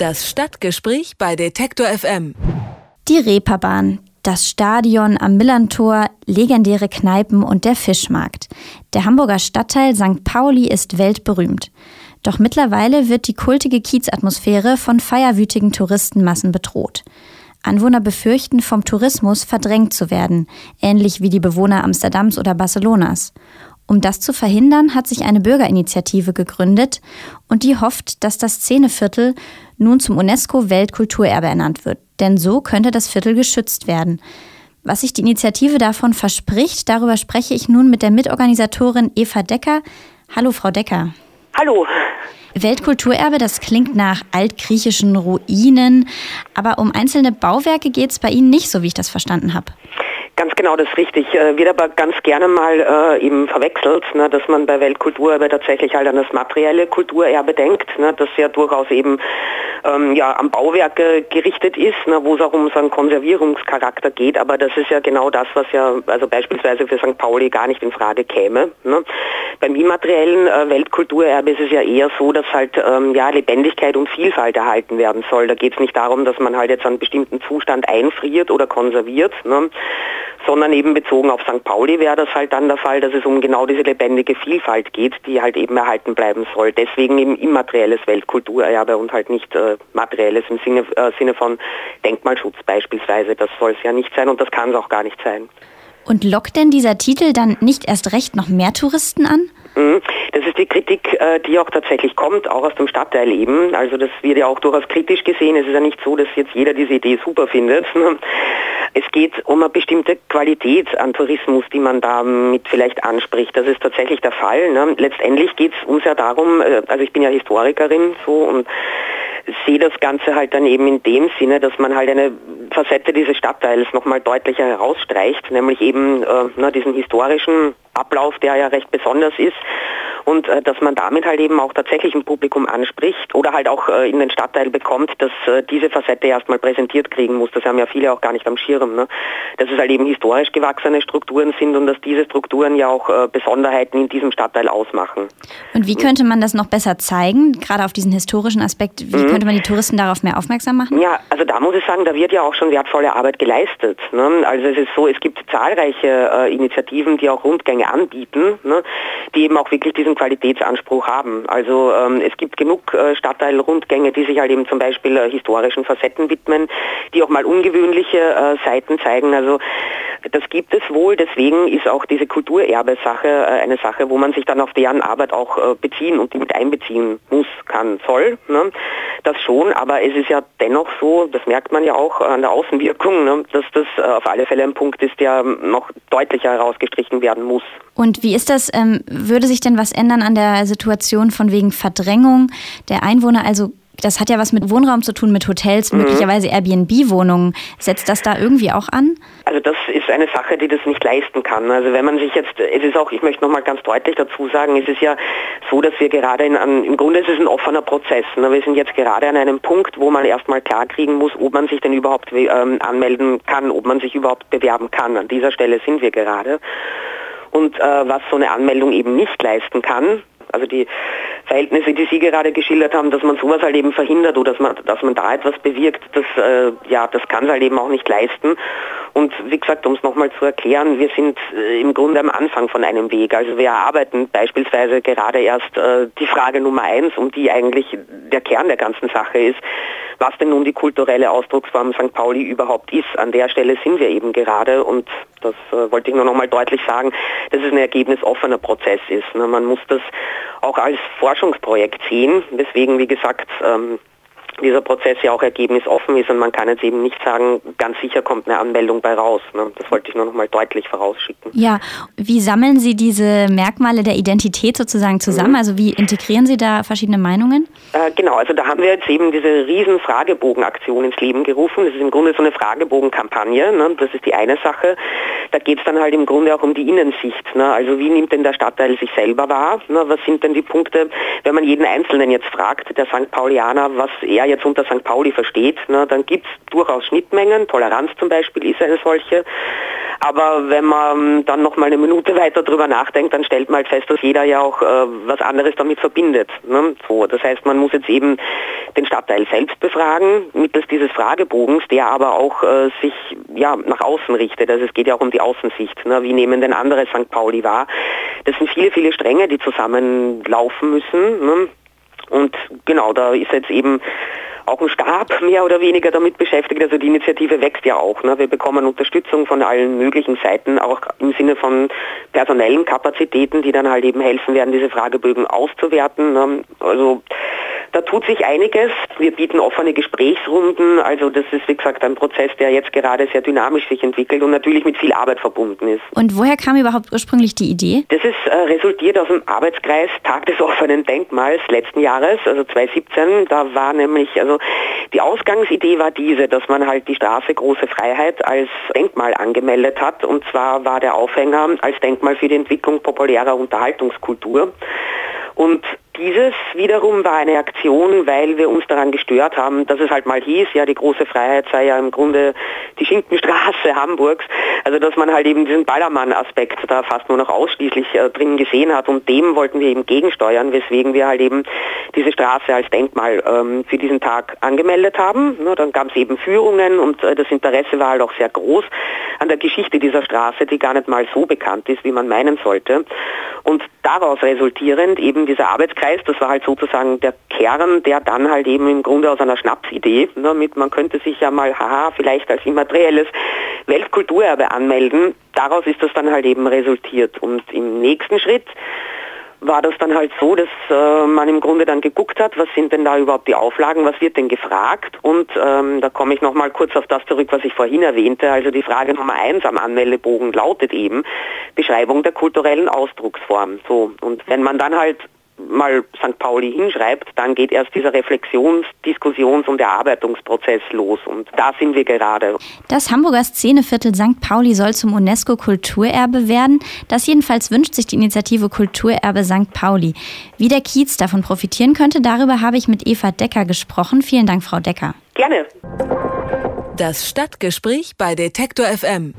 Das Stadtgespräch bei Detektor FM. Die Reeperbahn, das Stadion am Millantor, legendäre Kneipen und der Fischmarkt. Der Hamburger Stadtteil St. Pauli ist weltberühmt. Doch mittlerweile wird die kultige Kiezatmosphäre von feierwütigen Touristenmassen bedroht. Anwohner befürchten, vom Tourismus verdrängt zu werden, ähnlich wie die Bewohner Amsterdams oder Barcelonas. Um das zu verhindern, hat sich eine Bürgerinitiative gegründet und die hofft, dass das Szeneviertel nun zum UNESCO-Weltkulturerbe ernannt wird. Denn so könnte das Viertel geschützt werden. Was sich die Initiative davon verspricht, darüber spreche ich nun mit der Mitorganisatorin Eva Decker. Hallo, Frau Decker. Hallo. Weltkulturerbe, das klingt nach altgriechischen Ruinen, aber um einzelne Bauwerke geht es bei Ihnen nicht, so wie ich das verstanden habe. Ganz genau, das ist richtig. Äh, wird aber ganz gerne mal äh, eben verwechselt, ne, dass man bei Weltkulturerbe tatsächlich halt an das materielle Kulturerbe denkt, ne, das ja durchaus eben ähm, ja, am Bauwerke gerichtet ist, ne, wo es auch um so einen Konservierungscharakter geht. Aber das ist ja genau das, was ja also beispielsweise für St. Pauli gar nicht in Frage käme. Ne. Beim immateriellen äh, Weltkulturerbe ist es ja eher so, dass halt ähm, ja, Lebendigkeit und Vielfalt erhalten werden soll. Da geht es nicht darum, dass man halt jetzt einen bestimmten Zustand einfriert oder konserviert. Ne sondern eben bezogen auf St. Pauli wäre das halt dann der Fall, dass es um genau diese lebendige Vielfalt geht, die halt eben erhalten bleiben soll. Deswegen eben immaterielles Weltkulturerbe und halt nicht äh, materielles im Sinne, äh, Sinne von Denkmalschutz beispielsweise. Das soll es ja nicht sein und das kann es auch gar nicht sein. Und lockt denn dieser Titel dann nicht erst recht noch mehr Touristen an? Mhm. Das ist die Kritik, äh, die auch tatsächlich kommt, auch aus dem Stadtteil eben. Also das wird ja auch durchaus kritisch gesehen. Es ist ja nicht so, dass jetzt jeder diese Idee super findet. Es geht um eine bestimmte Qualität an Tourismus, die man damit vielleicht anspricht. Das ist tatsächlich der Fall. Ne? Letztendlich geht es uns ja darum, äh, also ich bin ja Historikerin so und sehe das Ganze halt dann eben in dem Sinne, dass man halt eine Facette dieses Stadtteils nochmal deutlicher herausstreicht, nämlich eben äh, na, diesen historischen Ablauf, der ja recht besonders ist und äh, dass man damit halt eben auch tatsächlich ein Publikum anspricht oder halt auch äh, in den Stadtteil bekommt, dass äh, diese Facette erstmal präsentiert kriegen muss. Das haben ja viele auch gar nicht am Schirm. Ne? Dass es halt eben historisch gewachsene Strukturen sind und dass diese Strukturen ja auch äh, Besonderheiten in diesem Stadtteil ausmachen. Und wie könnte man das noch besser zeigen, gerade auf diesen historischen Aspekt? Wie mhm. könnte man die Touristen darauf mehr aufmerksam machen? Ja, also da muss ich sagen, da wird ja auch schon wertvolle Arbeit geleistet. Ne? Also es ist so, es gibt zahlreiche äh, Initiativen, die auch Rundgänge anbieten, ne? die eben auch wirklich diesen Qualitätsanspruch haben. Also ähm, es gibt genug äh, Stadtteilrundgänge, die sich halt eben zum Beispiel äh, historischen Facetten widmen, die auch mal ungewöhnliche äh, Seiten zeigen. Also das gibt es wohl, deswegen ist auch diese Kulturerbe-Sache äh, eine Sache, wo man sich dann auf deren Arbeit auch äh, beziehen und die mit einbeziehen muss, kann, soll. Ne? Das schon, aber es ist ja dennoch so, das merkt man ja auch an der Außenwirkung, ne? dass das äh, auf alle Fälle ein Punkt ist, der noch deutlicher herausgestrichen werden muss. Und wie ist das? Ähm, würde sich denn was ändern an der Situation von wegen Verdrängung der Einwohner? Also das hat ja was mit Wohnraum zu tun, mit Hotels, mhm. möglicherweise Airbnb-Wohnungen. Setzt das da irgendwie auch an? Also das ist eine Sache, die das nicht leisten kann. Also wenn man sich jetzt, es ist auch, ich möchte nochmal ganz deutlich dazu sagen, es ist ja so, dass wir gerade in, an, im Grunde ist es ein offener Prozess. Ne? Wir sind jetzt gerade an einem Punkt, wo man erstmal klarkriegen muss, ob man sich denn überhaupt ähm, anmelden kann, ob man sich überhaupt bewerben kann. An dieser Stelle sind wir gerade. Und äh, was so eine Anmeldung eben nicht leisten kann, also die Verhältnisse, die Sie gerade geschildert haben, dass man sowas halt eben verhindert oder dass man, dass man da etwas bewirkt, das, äh, ja, das kann es halt eben auch nicht leisten. Und wie gesagt, um es nochmal zu erklären, wir sind äh, im Grunde am Anfang von einem Weg. Also wir erarbeiten beispielsweise gerade erst äh, die Frage Nummer eins, um die eigentlich der Kern der ganzen Sache ist, was denn nun die kulturelle Ausdrucksform St. Pauli überhaupt ist. An der Stelle sind wir eben gerade und das äh, wollte ich nur nochmal deutlich sagen, dass es ein ergebnisoffener Prozess ist. Ne? Man muss das auch als Forschungsprojekt sehen, weswegen, wie gesagt, ähm, dieser Prozess ja auch ergebnisoffen ist und man kann jetzt eben nicht sagen, ganz sicher kommt eine Anmeldung bei raus. Ne? Das wollte ich nur noch mal deutlich vorausschicken. Ja, wie sammeln Sie diese Merkmale der Identität sozusagen zusammen? Mhm. Also wie integrieren Sie da verschiedene Meinungen? Äh, genau, also da haben wir jetzt eben diese riesen Fragebogenaktion ins Leben gerufen. Das ist im Grunde so eine Fragebogenkampagne. Ne? Das ist die eine Sache. Da geht es dann halt im Grunde auch um die Innensicht. Ne? Also wie nimmt denn der Stadtteil sich selber wahr? Ne? Was sind denn die Punkte, wenn man jeden Einzelnen jetzt fragt, der St. Paulianer, was er jetzt unter St. Pauli versteht, ne, dann gibt es durchaus Schnittmengen. Toleranz zum Beispiel ist eine solche. Aber wenn man dann noch mal eine Minute weiter drüber nachdenkt, dann stellt man halt fest, dass jeder ja auch äh, was anderes damit verbindet. Ne? So, das heißt, man muss jetzt eben den Stadtteil selbst befragen, mittels dieses Fragebogens, der aber auch äh, sich ja, nach außen richtet. Also es geht ja auch um die Außensicht. Ne? Wie nehmen denn andere St. Pauli wahr? Das sind viele, viele Stränge, die zusammenlaufen müssen. Ne? Und genau, da ist jetzt eben auch ein Stab mehr oder weniger damit beschäftigt. Also die Initiative wächst ja auch. Ne? Wir bekommen Unterstützung von allen möglichen Seiten, auch im Sinne von personellen Kapazitäten, die dann halt eben helfen werden, diese Fragebögen auszuwerten. Ne? Also da tut sich einiges. Wir bieten offene Gesprächsrunden. Also das ist, wie gesagt, ein Prozess, der jetzt gerade sehr dynamisch sich entwickelt und natürlich mit viel Arbeit verbunden ist. Und woher kam überhaupt ursprünglich die Idee? Das ist äh, resultiert aus dem Arbeitskreis Tag des offenen Denkmals letzten Jahres, also 2017. Da war nämlich, also die Ausgangsidee war diese, dass man halt die Straße Große Freiheit als Denkmal angemeldet hat. Und zwar war der Aufhänger als Denkmal für die Entwicklung populärer Unterhaltungskultur. Und dieses wiederum war eine Aktion, weil wir uns daran gestört haben, dass es halt mal hieß, ja, die große Freiheit sei ja im Grunde die Schinkenstraße Hamburgs. Also dass man halt eben diesen Ballermann-Aspekt da fast nur noch ausschließlich äh, drin gesehen hat und dem wollten wir eben gegensteuern, weswegen wir halt eben diese Straße als Denkmal ähm, für diesen Tag angemeldet haben. Ja, dann gab es eben Führungen und äh, das Interesse war halt auch sehr groß an der Geschichte dieser Straße, die gar nicht mal so bekannt ist, wie man meinen sollte. Und daraus resultierend eben dieser Arbeitskreis, das war halt sozusagen der Kern, der dann halt eben im Grunde aus einer Schnapsidee, damit man könnte sich ja mal, haha, vielleicht als immaterielles Weltkulturerbe anmelden, daraus ist das dann halt eben resultiert. Und im nächsten Schritt war das dann halt so, dass äh, man im Grunde dann geguckt hat, was sind denn da überhaupt die Auflagen, was wird denn gefragt und ähm, da komme ich nochmal kurz auf das zurück, was ich vorhin erwähnte. Also die Frage Nummer eins am Anmeldebogen lautet eben Beschreibung der kulturellen Ausdrucksform. So und wenn man dann halt mal St. Pauli hinschreibt, dann geht erst dieser Reflexions-, Diskussions- und Erarbeitungsprozess los. Und da sind wir gerade. Das Hamburger Szeneviertel St. Pauli soll zum UNESCO-Kulturerbe werden. Das jedenfalls wünscht sich die Initiative Kulturerbe St. Pauli. Wie der Kiez davon profitieren könnte, darüber habe ich mit Eva Decker gesprochen. Vielen Dank, Frau Decker. Gerne. Das Stadtgespräch bei Detektor FM.